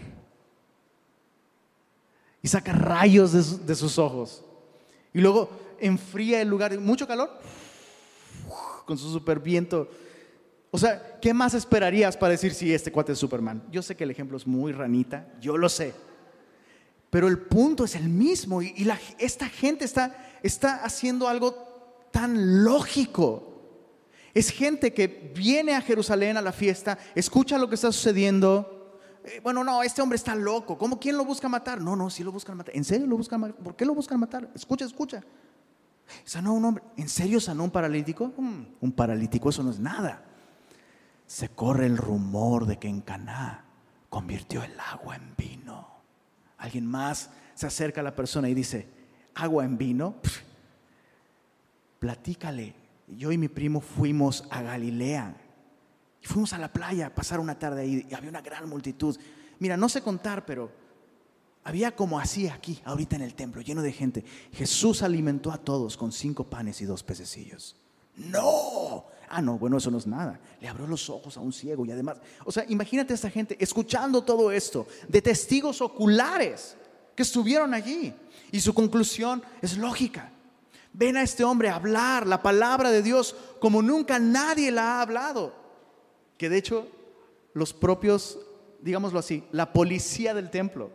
Speaker 1: y saca rayos de, sus ojos. Y luego enfría el lugar, mucho calor, con su super viento. O sea, ¿qué más esperarías para decir si este cuate es Superman? Yo sé que el ejemplo es muy ranita, yo lo sé. Pero el punto es el mismo y, esta gente está, está haciendo algo tan lógico. Es gente que viene a Jerusalén a la fiesta, escucha lo que está sucediendo. Eh, bueno, no, este hombre está loco. ¿Cómo? ¿Quién lo busca matar? No, no, sí lo buscan matar. ¿En serio lo buscan matar? ¿Por qué lo buscan matar? Escucha, escucha. Sanó un hombre. ¿En serio sanó un paralítico? Mm, un paralítico, eso no es nada. Se corre el rumor de que en Caná convirtió el agua en vino. Alguien más se acerca a la persona y dice, agua en vino, platícale. Yo y mi primo fuimos a Galilea. Y fuimos a la playa a pasar una tarde ahí y había una gran multitud. Mira, no sé contar, pero había como así aquí, ahorita en el templo, lleno de gente. Jesús alimentó a todos con cinco panes y dos pececillos. No. Ah, no, bueno, eso no es nada. Le abrió los ojos a un ciego y además, o sea, imagínate a esta gente escuchando todo esto de testigos oculares que estuvieron allí. Y su conclusión es lógica. Ven a este hombre a hablar la palabra de Dios como nunca nadie la ha hablado. Que de hecho los propios, digámoslo así, la policía del templo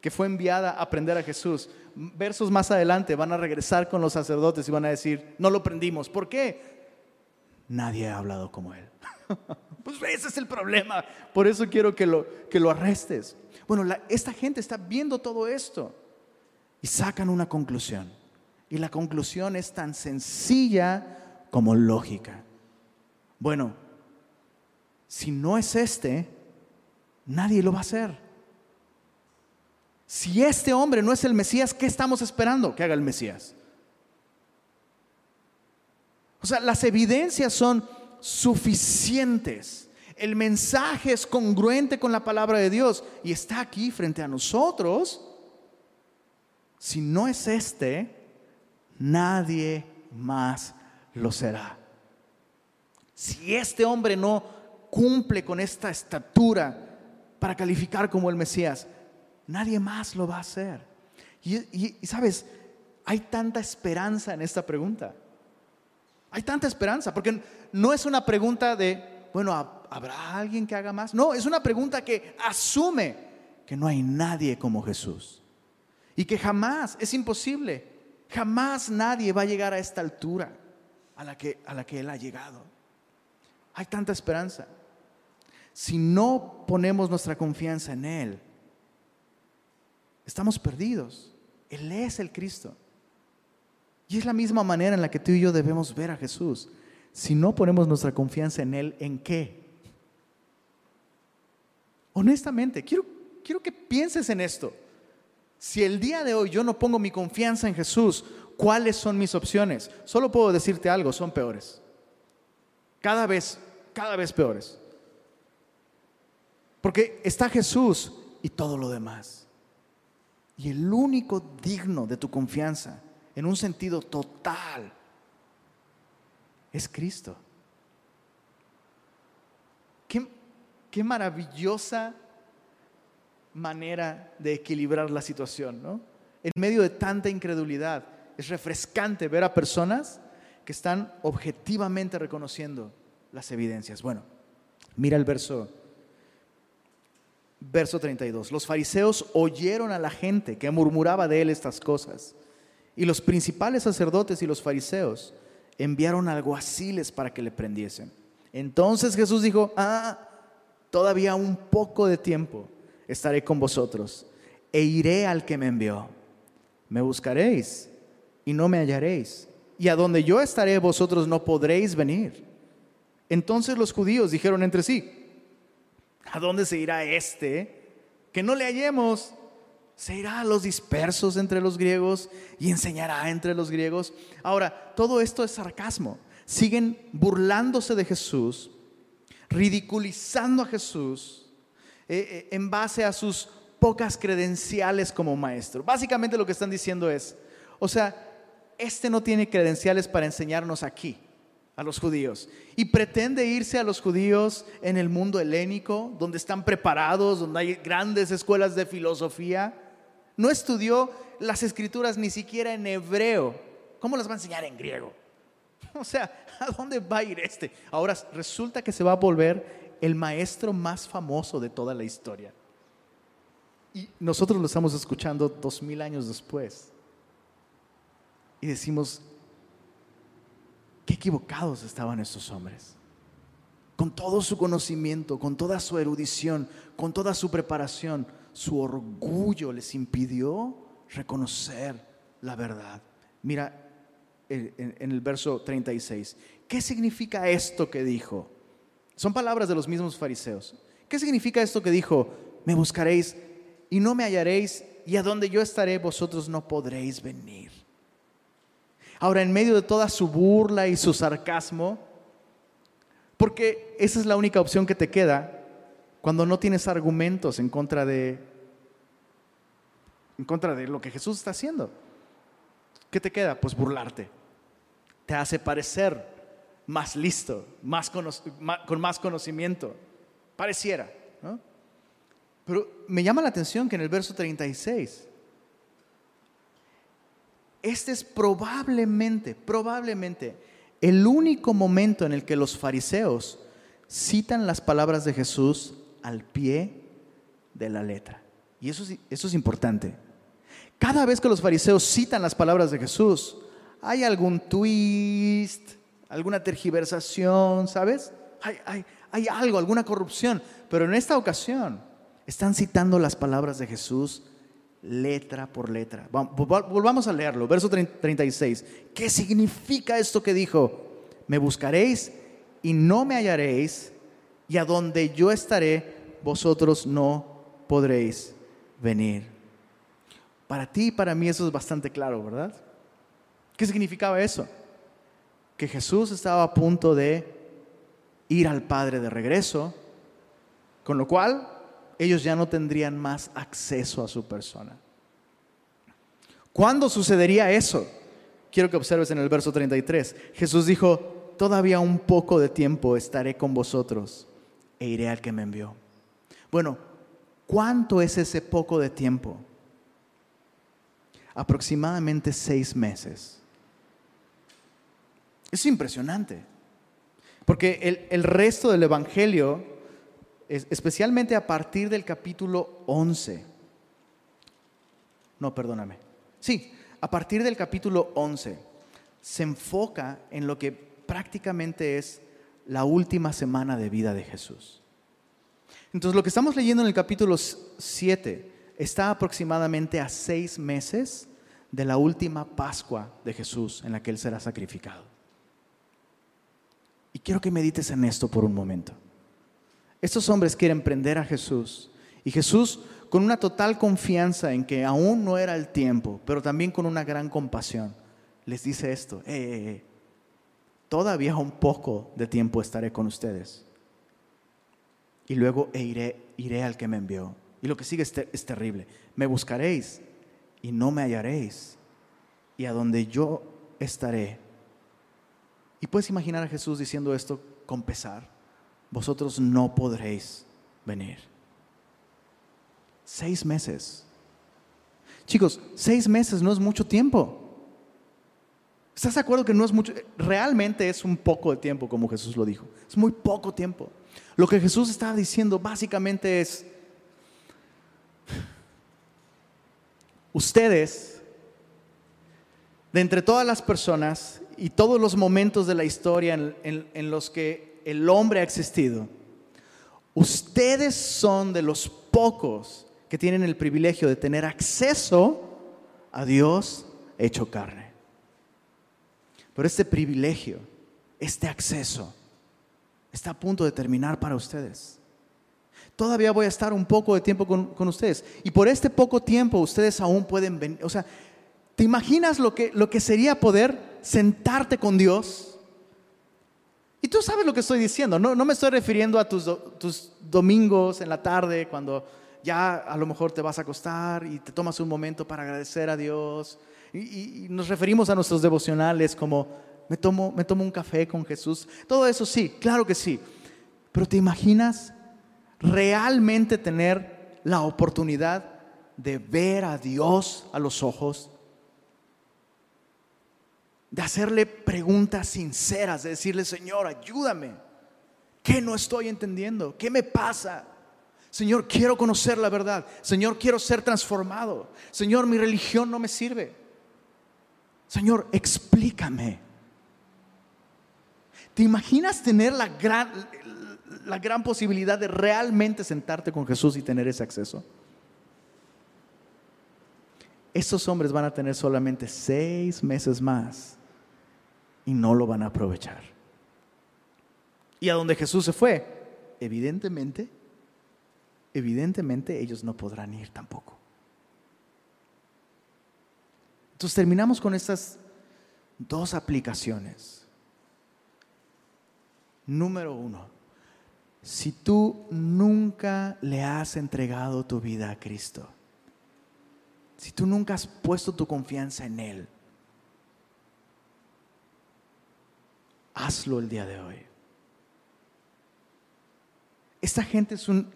Speaker 1: que fue enviada a prender a Jesús, versos más adelante van a regresar con los sacerdotes y van a decir, no lo prendimos. ¿Por qué? Nadie ha hablado como él. pues ese es el problema. Por eso quiero que lo, que lo arrestes. Bueno, esta gente está viendo todo esto y sacan una conclusión. Y la conclusión es tan sencilla como lógica. Bueno, si no es este, nadie lo va a hacer. Si este hombre no es el Mesías, ¿qué estamos esperando que haga el Mesías? O sea, las evidencias son suficientes. El mensaje es congruente con la palabra de Dios y está aquí frente a nosotros. Si no es este, nadie más lo será. Si este hombre no cumple con esta estatura para calificar como el Mesías, nadie más lo va a hacer. Y, sabes, hay tanta esperanza en esta pregunta. Hay tanta esperanza, porque no es una pregunta de, bueno, ¿habrá alguien que haga más? No, es una pregunta que asume que no hay nadie como Jesús. Y que jamás, es imposible, jamás nadie va a llegar a esta altura a la que, a la que Él ha llegado. Hay tanta esperanza. Si no ponemos nuestra confianza en Él, estamos perdidos. Él es el Cristo. Y es la misma manera en la que tú y yo debemos ver a Jesús. Si no ponemos nuestra confianza en Él, ¿en qué? Honestamente, quiero, quiero que pienses en esto. Si el día de hoy yo no pongo mi confianza en Jesús, ¿cuáles son mis opciones? Solo puedo decirte algo, son peores. Cada vez, cada vez peores. Porque está Jesús y todo lo demás. Y el único digno de tu confianza en un sentido total, es Cristo. Qué, maravillosa manera de equilibrar la situación, ¿no? En medio de tanta incredulidad, es refrescante ver a personas que están objetivamente reconociendo las evidencias. Bueno, mira el verso verso 32. Los fariseos oyeron a la gente que murmuraba de él estas cosas y los principales sacerdotes y los fariseos enviaron alguaciles para que le prendiesen. Entonces Jesús dijo, ah, todavía un poco de tiempo estaré con vosotros e iré al que me envió. Me buscaréis y no me hallaréis, y a donde yo estaré vosotros no podréis venir. Entonces los judíos dijeron entre sí, ¿a dónde se irá este? Que no le hallemos. Se irá a los dispersos entre los griegos y enseñará entre los griegos. Ahora, todo esto es sarcasmo. Siguen burlándose de Jesús, ridiculizando a Jesús eh, eh, en base a sus pocas credenciales como maestro. Básicamente lo que están diciendo es, o sea, este no tiene credenciales para enseñarnos aquí a los judíos. Y pretende irse a los judíos en el mundo helénico, donde están preparados, donde hay grandes escuelas de filosofía. No estudió las escrituras ni siquiera en hebreo. ¿Cómo las va a enseñar en griego? O sea, ¿a dónde va a ir este? Ahora resulta que se va a volver el maestro más famoso de toda la historia. Y nosotros lo estamos escuchando dos mil años después. Y decimos, qué equivocados estaban estos hombres. Con todo su conocimiento, con toda su erudición, con toda su preparación, su orgullo les impidió reconocer la verdad. Mira en el verso 36, ¿qué significa esto que dijo? Son palabras de los mismos fariseos. ¿Qué significa esto que dijo? Me buscaréis y no me hallaréis, y a donde yo estaré vosotros no podréis venir. Ahora, en medio de toda su burla y su sarcasmo, porque esa es la única opción que te queda cuando no tienes argumentos en contra de en contra de lo que Jesús está haciendo. ¿Qué te queda? Pues burlarte. Te hace parecer más listo, más con más conocimiento. Pareciera. Pero me llama la atención que en el verso 36 este es probablemente, probablemente el único momento en el que los fariseos citan las palabras de Jesús al pie de la letra. Y eso, eso es importante. Cada vez que los fariseos citan las palabras de Jesús, hay algún twist, alguna tergiversación, ¿sabes? Hay, hay, hay algo, alguna corrupción. Pero en esta ocasión están citando las palabras de Jesús letra por letra. Volvamos a leerlo, verso 36. ¿Qué significa esto que dijo? Me buscaréis y no me hallaréis, y a donde yo estaré, vosotros no podréis venir. Para ti y para mí eso es bastante claro, ¿verdad? ¿Qué significaba eso? Que Jesús estaba a punto de ir al Padre de regreso, con lo cual ellos ya no tendrían más acceso a su persona. ¿Cuándo sucedería eso? Quiero que observes en el verso 33. Jesús dijo, todavía un poco de tiempo estaré con vosotros e iré al que me envió. Bueno, ¿cuánto es ese poco de tiempo? Aproximadamente seis meses. Es impresionante, porque el, el resto del Evangelio especialmente a partir del capítulo 11. No, perdóname. Sí, a partir del capítulo 11 se enfoca en lo que prácticamente es la última semana de vida de Jesús. Entonces lo que estamos leyendo en el capítulo 7 está aproximadamente a seis meses de la última Pascua de Jesús en la que Él será sacrificado. Y quiero que medites en esto por un momento. Estos hombres quieren prender a Jesús. Y Jesús, con una total confianza en que aún no era el tiempo, pero también con una gran compasión, les dice esto, eh, eh, eh, todavía un poco de tiempo estaré con ustedes. Y luego e iré, al que me envió. Y lo que sigue es, es terrible. Me buscaréis y no me hallaréis. Y a donde yo estaré. Y puedes imaginar a Jesús diciendo esto con pesar vosotros no podréis venir. Seis meses. Chicos, seis meses no es mucho tiempo. ¿Estás de acuerdo que no es mucho? Realmente es un poco de tiempo, como Jesús lo dijo. Es muy poco tiempo. Lo que Jesús estaba diciendo básicamente es, ustedes, de entre todas las personas y todos los momentos de la historia en, los que el hombre ha existido, ustedes son de los pocos que tienen el privilegio de tener acceso a Dios hecho carne. Pero este privilegio, este acceso, está a punto de terminar para ustedes. Todavía voy a estar un poco de tiempo con, ustedes. Y por este poco tiempo ustedes aún pueden venir. O sea, ¿te imaginas lo que, lo que sería poder sentarte con Dios? Y tú sabes lo que estoy diciendo. No, no me estoy refiriendo a tus, tus domingos en la tarde cuando ya a lo mejor te vas a acostar y te tomas un momento para agradecer a Dios. Y, nos referimos a nuestros devocionales como me tomo, me tomo un café con Jesús. Todo eso sí, claro que sí. Pero ¿te imaginas realmente tener la oportunidad de ver a Dios a los ojos? De hacerle preguntas sinceras, de decirle, Señor, ayúdame. ¿Qué no estoy entendiendo? ¿Qué me pasa? Señor, quiero conocer la verdad. Señor, quiero ser transformado. Señor, mi religión no me sirve. Señor, explícame. ¿Te imaginas tener la gran, la gran posibilidad de realmente sentarte con Jesús y tener ese acceso? Estos hombres van a tener solamente seis meses más y no lo van a aprovechar. Y a donde Jesús se fue, evidentemente, evidentemente ellos no podrán ir tampoco. Entonces terminamos con estas dos aplicaciones. Número uno, si tú nunca le has entregado tu vida a Cristo, si tú nunca has puesto tu confianza en Él, hazlo el día de hoy. Esta gente es un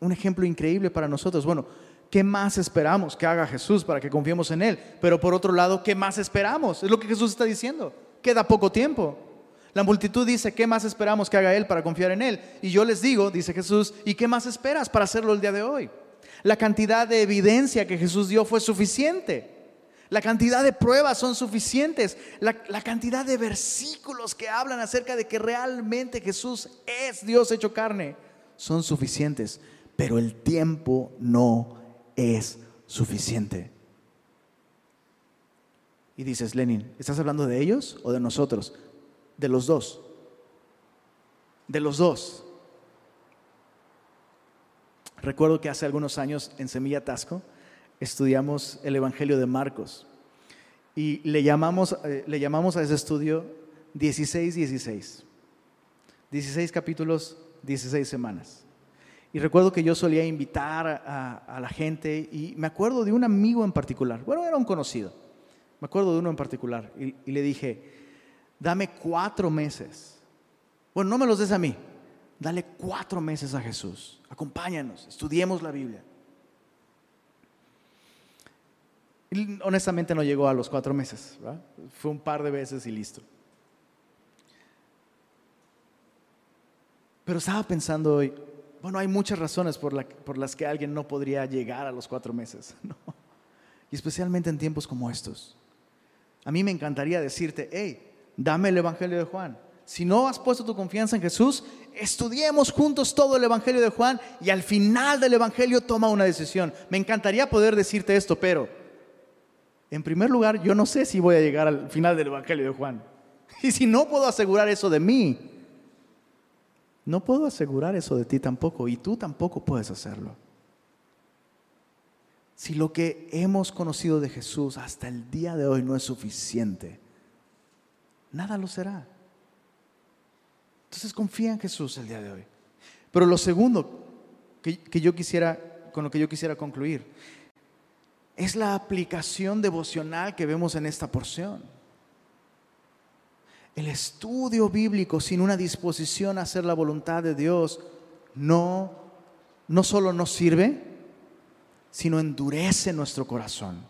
Speaker 1: un ejemplo increíble para nosotros. Bueno, ¿qué más esperamos que haga Jesús para que confiemos en Él? Pero por otro lado, ¿qué más esperamos? Es lo que Jesús está diciendo. Queda poco tiempo. La multitud dice, ¿qué más esperamos que haga Él para confiar en Él? Y yo les digo, dice Jesús, ¿y qué más esperas para hacerlo el día de hoy? La cantidad de evidencia que Jesús dio fue suficiente. La cantidad de pruebas son suficientes. La, cantidad de versículos que hablan acerca de que realmente Jesús es Dios hecho carne son suficientes pero el tiempo no es suficiente. Y dices, Lenin, ¿estás hablando de ellos o de nosotros? De los dos. De los dos. Recuerdo que hace algunos años en Semilla Tasco estudiamos el Evangelio de Marcos y le llamamos, eh, le llamamos a ese estudio 16-16. 16 capítulos, 16 semanas. Y recuerdo que yo solía invitar a, la gente y me acuerdo de un amigo en particular, bueno, era un conocido, me acuerdo de uno en particular y, y le dije, dame cuatro meses. Bueno, no me los des a mí, dale cuatro meses a Jesús, acompáñanos, estudiemos la Biblia. Honestamente no llegó a los cuatro meses, fue un par de veces y listo. Pero estaba pensando hoy, bueno, hay muchas razones por, las que alguien no podría llegar a los cuatro meses, y especialmente en tiempos como estos. A mí me encantaría decirte, hey, dame el Evangelio de Juan. Si no has puesto tu confianza en Jesús, estudiemos juntos todo el Evangelio de Juan y al final del Evangelio toma una decisión. Me encantaría poder decirte esto, pero en primer lugar, yo no sé si voy a llegar al final del Evangelio de Juan. Y si no puedo asegurar eso de mí, no puedo asegurar eso de ti tampoco y tú tampoco puedes hacerlo. Si lo que hemos conocido de Jesús hasta el día de hoy no es suficiente, nada lo será. Entonces confía en Jesús el día de hoy. Pero lo segundo que, que yo quisiera, con lo que yo quisiera concluir, es la aplicación devocional que vemos en esta porción. El estudio bíblico sin una disposición a hacer la voluntad de Dios no, no solo nos sirve, sino endurece nuestro corazón.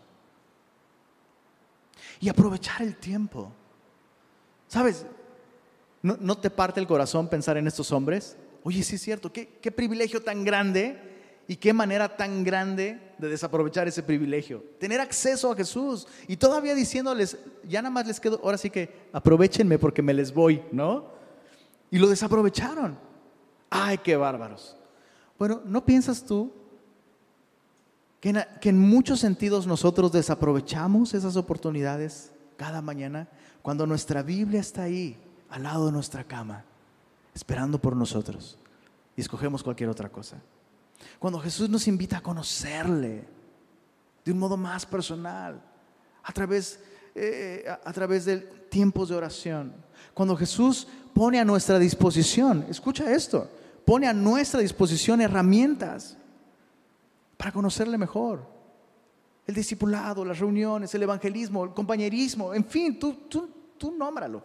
Speaker 1: Y aprovechar el tiempo. ¿Sabes? ¿No, te parte el corazón pensar en estos hombres? Oye, sí es cierto, qué, qué privilegio tan grande y qué manera tan grande de desaprovechar ese privilegio. Tener acceso a Jesús y todavía diciéndoles, ya nada más les quedo, ahora sí que aprovechenme porque me les voy, ¿no? Y lo desaprovecharon. Ay, qué bárbaros. Bueno, ¿no piensas tú que en, que en muchos sentidos nosotros desaprovechamos esas oportunidades cada mañana? Cuando nuestra Biblia está ahí, al lado de nuestra cama, esperando por nosotros, y escogemos cualquier otra cosa. Cuando Jesús nos invita a conocerle de un modo más personal, a través, eh, a, través de tiempos de oración. Cuando Jesús pone a nuestra disposición, escucha esto, pone a nuestra disposición herramientas para conocerle mejor. El discipulado, las reuniones, el evangelismo, el compañerismo, en fin, tú, tú, tú nómbralo.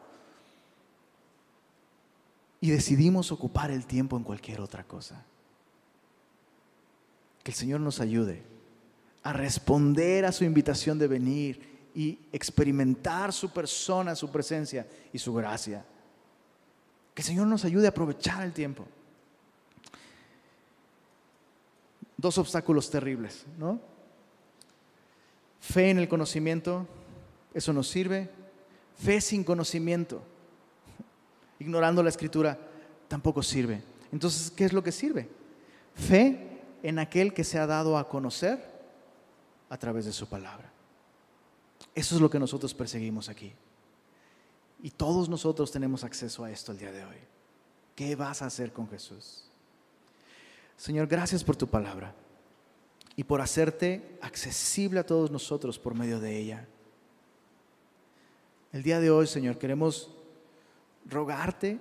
Speaker 1: Y decidimos ocupar el tiempo en cualquier otra cosa. Que el Señor nos ayude a responder a su invitación de venir y experimentar su persona, su presencia y su gracia. Que el Señor nos ayude a aprovechar el tiempo. Dos obstáculos terribles, ¿no? Fe en el conocimiento, eso nos sirve. Fe sin conocimiento, ignorando la escritura, tampoco sirve. Entonces, ¿qué es lo que sirve? Fe en aquel que se ha dado a conocer a través de su palabra. Eso es lo que nosotros perseguimos aquí. Y todos nosotros tenemos acceso a esto el día de hoy. ¿Qué vas a hacer con Jesús? Señor, gracias por tu palabra y por hacerte accesible a todos nosotros por medio de ella. El día de hoy, Señor, queremos rogarte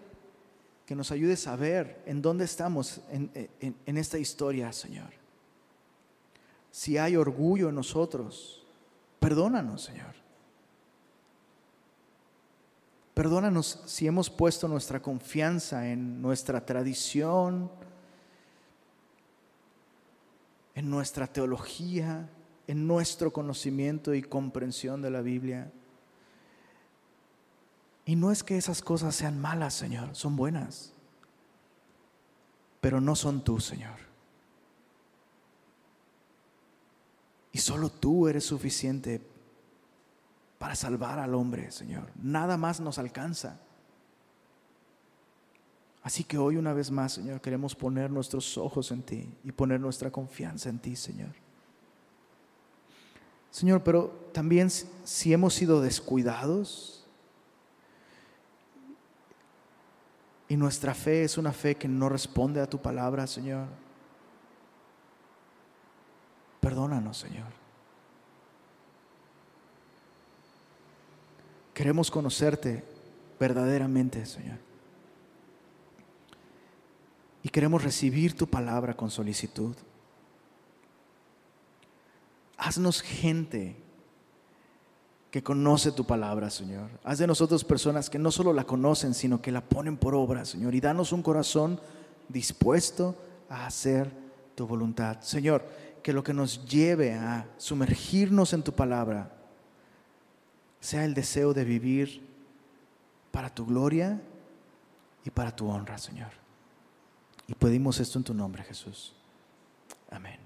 Speaker 1: que nos ayudes a ver en dónde estamos en, en esta historia, Señor. Si hay orgullo en nosotros, Perdónanos, Señor. Perdónanos si hemos puesto nuestra confianza en nuestra tradición, en nuestra teología, en nuestro conocimiento y comprensión de la Biblia. Y no es que esas cosas sean malas, Señor, son buenas, pero no son tú, Señor. Y solo tú eres suficiente para salvar al hombre, Señor. Nada más nos alcanza. Así que hoy una vez más, Señor, queremos poner nuestros ojos en ti y poner nuestra confianza en ti, Señor. Señor, pero también si hemos sido descuidados y nuestra fe es una fe que no responde a tu palabra, Señor, Perdónanos, Señor. Queremos conocerte verdaderamente, Señor. Y queremos recibir tu palabra con solicitud. Haznos gente que conoce tu palabra, Señor. Haz de nosotros personas que no solo la conocen, sino que la ponen por obra, Señor. Y danos un corazón dispuesto a hacer tu voluntad. Señor, que lo que nos lleve a sumergirnos en tu palabra sea el deseo de vivir para tu gloria y para tu honra, Señor. Y pedimos esto en tu nombre, Jesús. Amén.